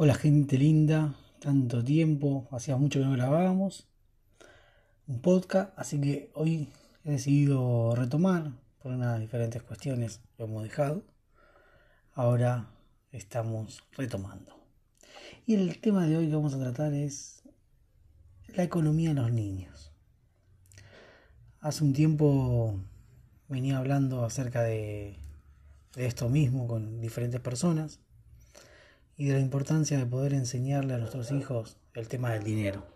Hola gente linda, tanto tiempo, hacía mucho que no grabábamos un podcast, así que hoy he decidido retomar por unas diferentes cuestiones, lo hemos dejado. Ahora estamos retomando. Y el tema de hoy que vamos a tratar es la economía de los niños. Hace un tiempo venía hablando acerca de, de esto mismo con diferentes personas y de la importancia de poder enseñarle a nuestros hijos el tema del dinero.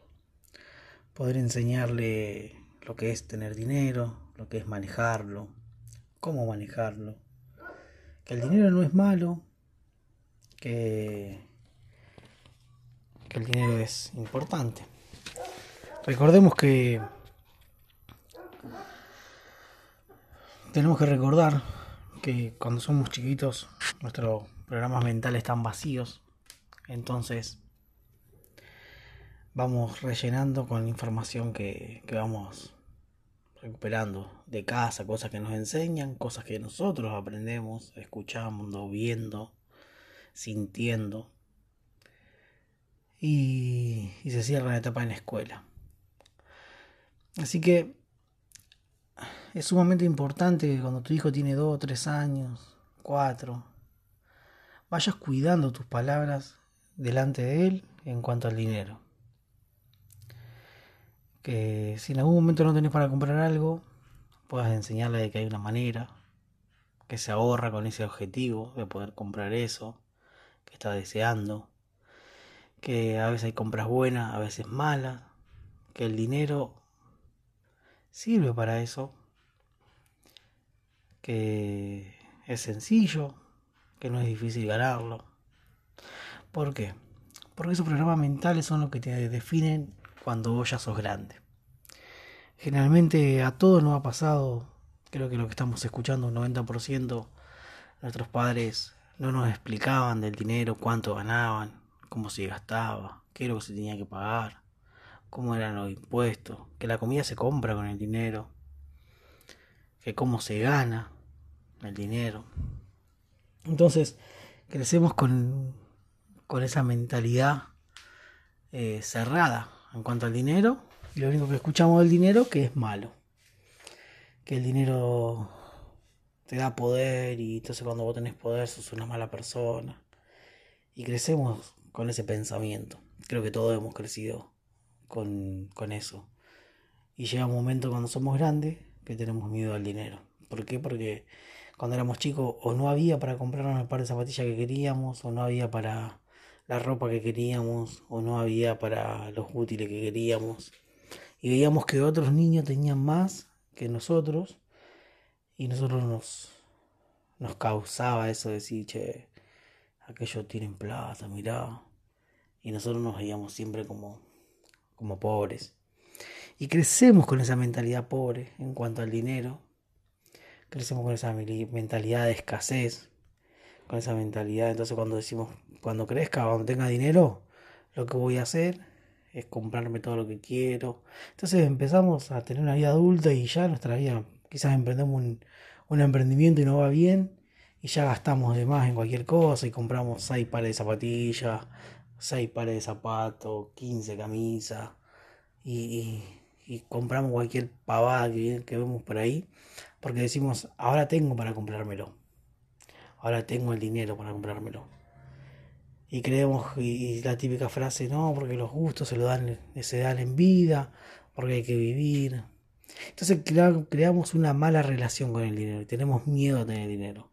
Poder enseñarle lo que es tener dinero, lo que es manejarlo, cómo manejarlo. Que el dinero no es malo, que, que el dinero es importante. Recordemos que tenemos que recordar que cuando somos chiquitos nuestros programas mentales están vacíos. Entonces vamos rellenando con información que, que vamos recuperando de casa, cosas que nos enseñan, cosas que nosotros aprendemos, escuchando, viendo, sintiendo. Y, se cierra la etapa en la escuela. Así que es sumamente importante que cuando tu hijo tiene 2 o 3 años, 4, vayas cuidando tus palabras delante de él en cuanto al dinero. Que si en algún momento no tenés para comprar algo, puedas enseñarle de que hay una manera, que se ahorra con ese objetivo de poder comprar eso que está deseando, que a veces hay compras buenas, a veces malas, que el dinero sirve para eso, que es sencillo, que no es difícil ganarlo. ¿Por qué? Porque esos programas mentales son los que te definen cuando vos ya sos grande. Generalmente a todos nos ha pasado, creo que lo que estamos escuchando, un 90%, nuestros padres no nos explicaban del dinero, cuánto ganaban, cómo se gastaba, qué es lo que se tenía que pagar, cómo eran los impuestos, que la comida se compra con el dinero, que cómo se gana el dinero. Entonces, crecemos con, con esa mentalidad eh, cerrada en cuanto al dinero y lo único que escuchamos del dinero que es malo. Que el dinero te da poder y entonces cuando vos tenés poder sos una mala persona. Y crecemos con ese pensamiento. Creo que todos hemos crecido con, con eso. Y llega un momento cuando somos grandes que tenemos miedo al dinero. ¿Por qué? Porque cuando éramos chicos o no había para comprarnos el par de zapatillas que queríamos, o no había para la ropa que queríamos, o no había para los útiles que queríamos. Y veíamos que otros niños tenían más que nosotros, y nosotros nos, nos causaba eso de decir, che, aquellos tienen plata, mirá. Y nosotros nos veíamos siempre como, como pobres. Y crecemos con esa mentalidad pobre en cuanto al dinero. Crecemos con esa mentalidad de escasez. Con esa mentalidad. Entonces cuando decimos, cuando crezca, cuando tenga dinero, lo que voy a hacer es comprarme todo lo que quiero. Entonces empezamos a tener una vida adulta y ya nuestra vida, quizás emprendemos un, un emprendimiento y no va bien. Y ya gastamos de más en cualquier cosa y compramos 6 pares de zapatillas, 6 pares de zapatos, 15 camisas. y, compramos cualquier pavada que, que, vemos por ahí, porque decimos, ahora tengo para comprármelo, ahora tengo el dinero para comprármelo. Y creemos, y, la típica frase, no, porque los gustos se, lo dan, se dan en vida, porque hay que vivir. Entonces creamos una mala relación con el dinero tenemos miedo a tener dinero.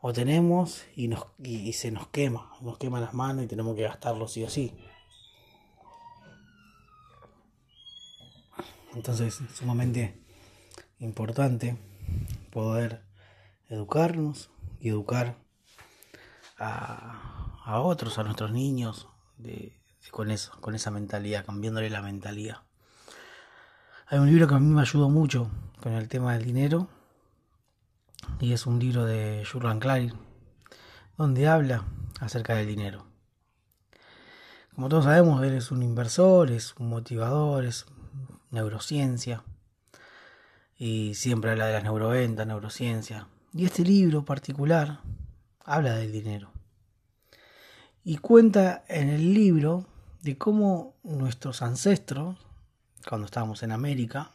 O tenemos y, nos, y, y se nos quema, nos quema las manos y tenemos que gastarlo sí o sí. Entonces es sumamente importante poder educarnos y educar a, a otros, a nuestros niños, con eso, con esa mentalidad, cambiándole la mentalidad. Hay un libro que a mí me ayudó mucho con el tema del dinero y es un libro de Jurgen Klein donde habla acerca del dinero. Como todos sabemos, él es un inversor, es un motivador, es neurociencia y siempre habla de las neuroventas, neurociencia. Y este libro particular habla del dinero. Y cuenta en el libro de cómo nuestros ancestros, cuando estábamos en América,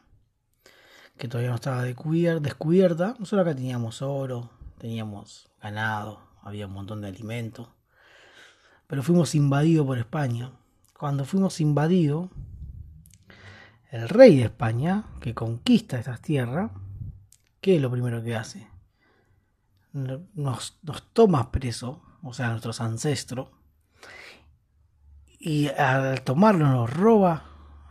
que todavía no estaba descubierta, nosotros acá teníamos oro, teníamos ganado, había un montón de alimentos, pero fuimos invadidos por España. Cuando fuimos invadidos, el rey de España, que conquista estas tierras, ¿qué es lo primero que hace? Nos, toma preso, o sea, nuestros ancestros, y al tomarlo nos roba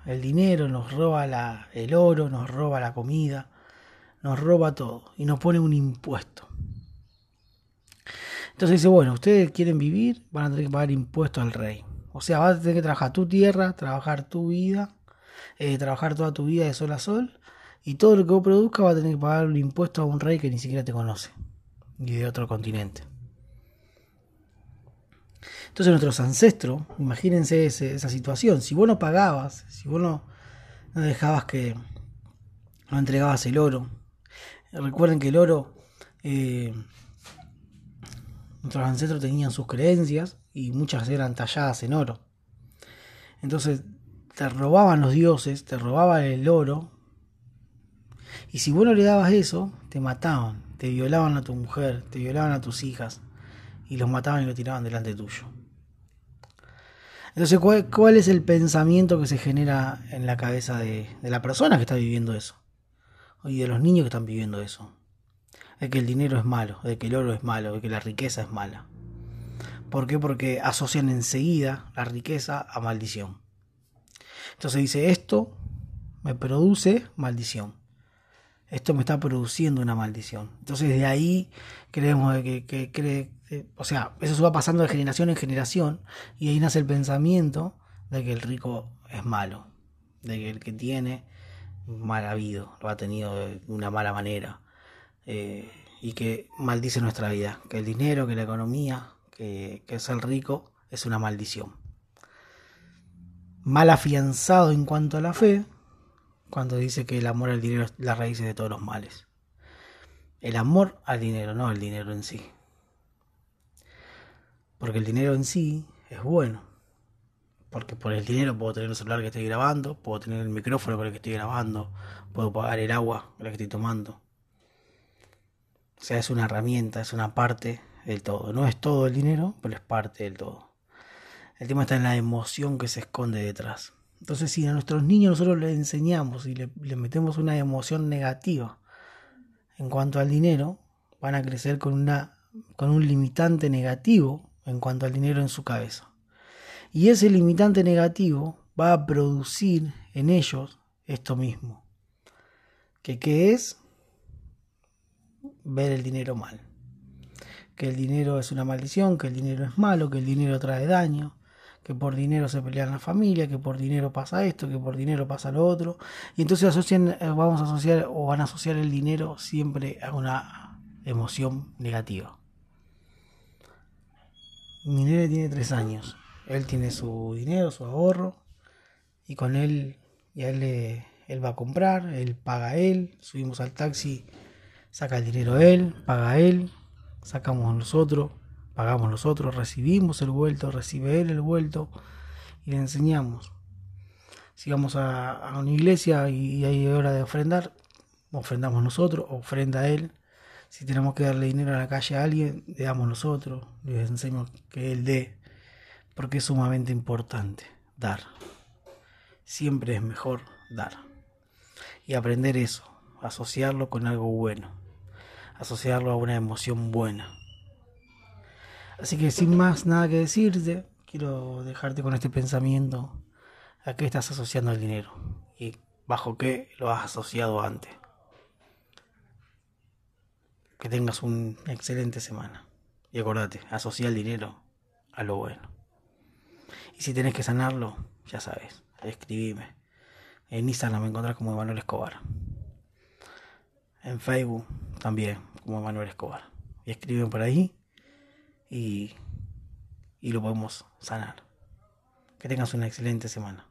el dinero, nos roba la, el oro, nos roba la comida, nos roba todo y nos pone un impuesto. Entonces dice, bueno, ustedes quieren vivir, van a tener que pagar impuesto al rey. O sea, vas a tener que trabajar tu tierra, trabajar tu vida, eh, trabajar toda tu vida de sol a sol, y todo lo que vos produzcas va a tener que pagar un impuesto a un rey que ni siquiera te conoce, y de otro continente. Entonces nuestros ancestros, imagínense esa situación, si vos no pagabas, si vos no, dejabas que, no entregabas el oro, recuerden que el oro, eh, nuestros ancestros tenían sus creencias y muchas eran talladas en oro. Entonces te robaban los dioses, te robaban el oro, y si vos no le dabas eso, te mataban, te violaban a tu mujer, te violaban a tus hijas, y los mataban y lo tiraban delante tuyo. Entonces, ¿cuál, es el pensamiento que se genera en la cabeza de, la persona que está viviendo eso? Y de los niños que están viviendo eso. De que el dinero es malo, de que el oro es malo, de que la riqueza es mala. ¿Por qué? Porque asocian enseguida la riqueza a maldición. Entonces dice, esto me produce maldición. Esto me está produciendo una maldición. Entonces de ahí creemos que, que, que, o sea, eso se va pasando de generación en generación y ahí nace el pensamiento de que el rico es malo, de que el que tiene mal habido, lo ha tenido de una mala manera eh, y que maldice nuestra vida, que el dinero, que la economía, que, que es el rico es una maldición. Mal afianzado en cuanto a la fe, cuando dice que el amor al dinero es la raíz de todos los males. El amor al dinero, no el dinero en sí. Porque el dinero en sí es bueno. Porque por el dinero puedo tener el celular que estoy grabando, puedo tener el micrófono con el que estoy grabando, puedo pagar el agua con la que estoy tomando. O sea, es una herramienta, es una parte del todo. No es todo el dinero, pero es parte del todo. El tema está en la emoción que se esconde detrás. Entonces, si a nuestros niños nosotros les enseñamos y le, metemos una emoción negativa en cuanto al dinero, van a crecer con, una, con un limitante negativo en cuanto al dinero en su cabeza. Y ese limitante negativo va a producir en ellos esto mismo. ¿Que qué es? Ver el dinero mal. Que el dinero es una maldición, que el dinero es malo, que el dinero trae daño, que por dinero se pelean la familia, que por dinero pasa esto, que por dinero pasa lo otro. Y entonces asocian, eh, vamos a asociar o van a asociar el dinero siempre a una emoción negativa. Mi nene tiene tres años. Él tiene su dinero, su ahorro. Y con él, ya él, él va a comprar, él paga él. Subimos al taxi, saca el dinero él, paga él. Sacamos nosotros, pagamos nosotros, recibimos el vuelto, recibe él el vuelto. Y le enseñamos. Si vamos a, una iglesia y, hay hora de ofrendar, ofrendamos nosotros, ofrenda él si tenemos que darle dinero a la calle a alguien, le damos nosotros, les enseñamos que él dé, porque es sumamente importante dar. Siempre es mejor dar. Y aprender eso, asociarlo con algo bueno, asociarlo a una emoción buena. Así que sin más nada que decirte, quiero dejarte con este pensamiento a qué estás asociando el dinero y bajo qué lo has asociado antes. Que tengas una excelente semana. Y acordate, asocia el dinero a lo bueno. Y si tenés que sanarlo, ya sabes, escribime. En Instagram me encontrás como Emanuel Escobar. En Facebook también como Emanuel Escobar. Y escriben por ahí y, y lo podemos sanar. Que tengas una excelente semana.